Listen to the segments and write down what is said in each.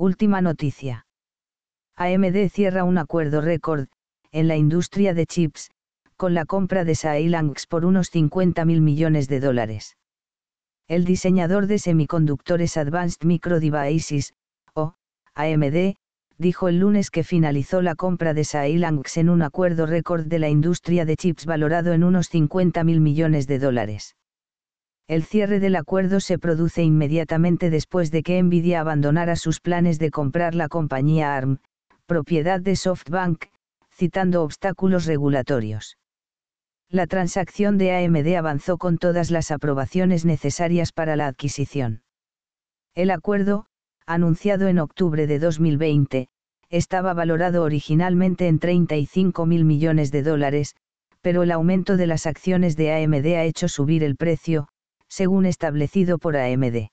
Última noticia. AMD cierra un acuerdo récord, en la industria de chips, con la compra de Xilinx por unos 50 mil millones de dólares. El diseñador de semiconductores Advanced Micro Devices, o AMD, dijo el lunes que finalizó la compra de Xilinx en un acuerdo récord de la industria de chips valorado en unos 50 mil millones de dólares. El cierre del acuerdo se produce inmediatamente después de que Nvidia abandonara sus planes de comprar la compañía ARM, propiedad de SoftBank, citando obstáculos regulatorios. La transacción de AMD avanzó con todas las aprobaciones necesarias para la adquisición. El acuerdo, anunciado en octubre de 2020, estaba valorado originalmente en 35 mil millones de dólares, pero el aumento de las acciones de AMD ha hecho subir el precio, según establecido por AMD.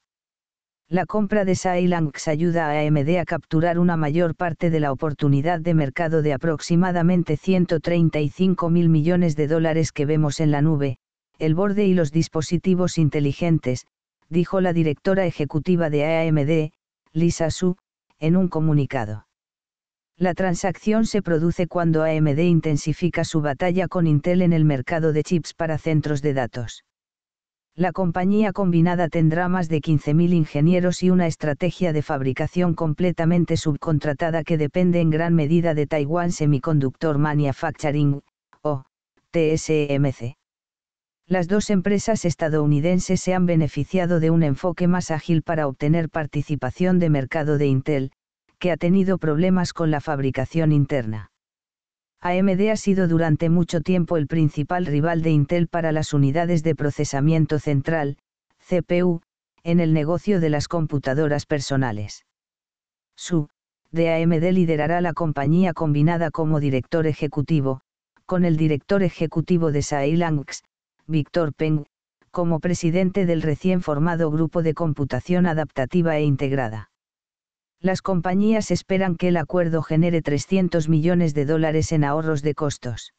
La compra de Xilinx ayuda a AMD a capturar una mayor parte de la oportunidad de mercado de aproximadamente 135 mil millones de dólares que vemos en la nube, el borde y los dispositivos inteligentes, dijo la directora ejecutiva de AMD, Lisa Su, en un comunicado. La transacción se produce cuando AMD intensifica su batalla con Intel en el mercado de chips para centros de datos. La compañía combinada tendrá más de 15.000 ingenieros y una estrategia de fabricación completamente subcontratada que depende en gran medida de Taiwan Semiconductor Manufacturing, o TSMC. Las dos empresas estadounidenses se han beneficiado de un enfoque más ágil para obtener participación de mercado de Intel, que ha tenido problemas con la fabricación interna. AMD ha sido durante mucho tiempo el principal rival de Intel para las unidades de procesamiento central, CPU, en el negocio de las computadoras personales. Su, de AMD liderará la compañía combinada como director ejecutivo, con el director ejecutivo de Xilinx, Víctor Peng, como presidente del recién formado Grupo de Computación Adaptativa e Integrada. Las compañías esperan que el acuerdo genere 300 millones de dólares en ahorros de costos.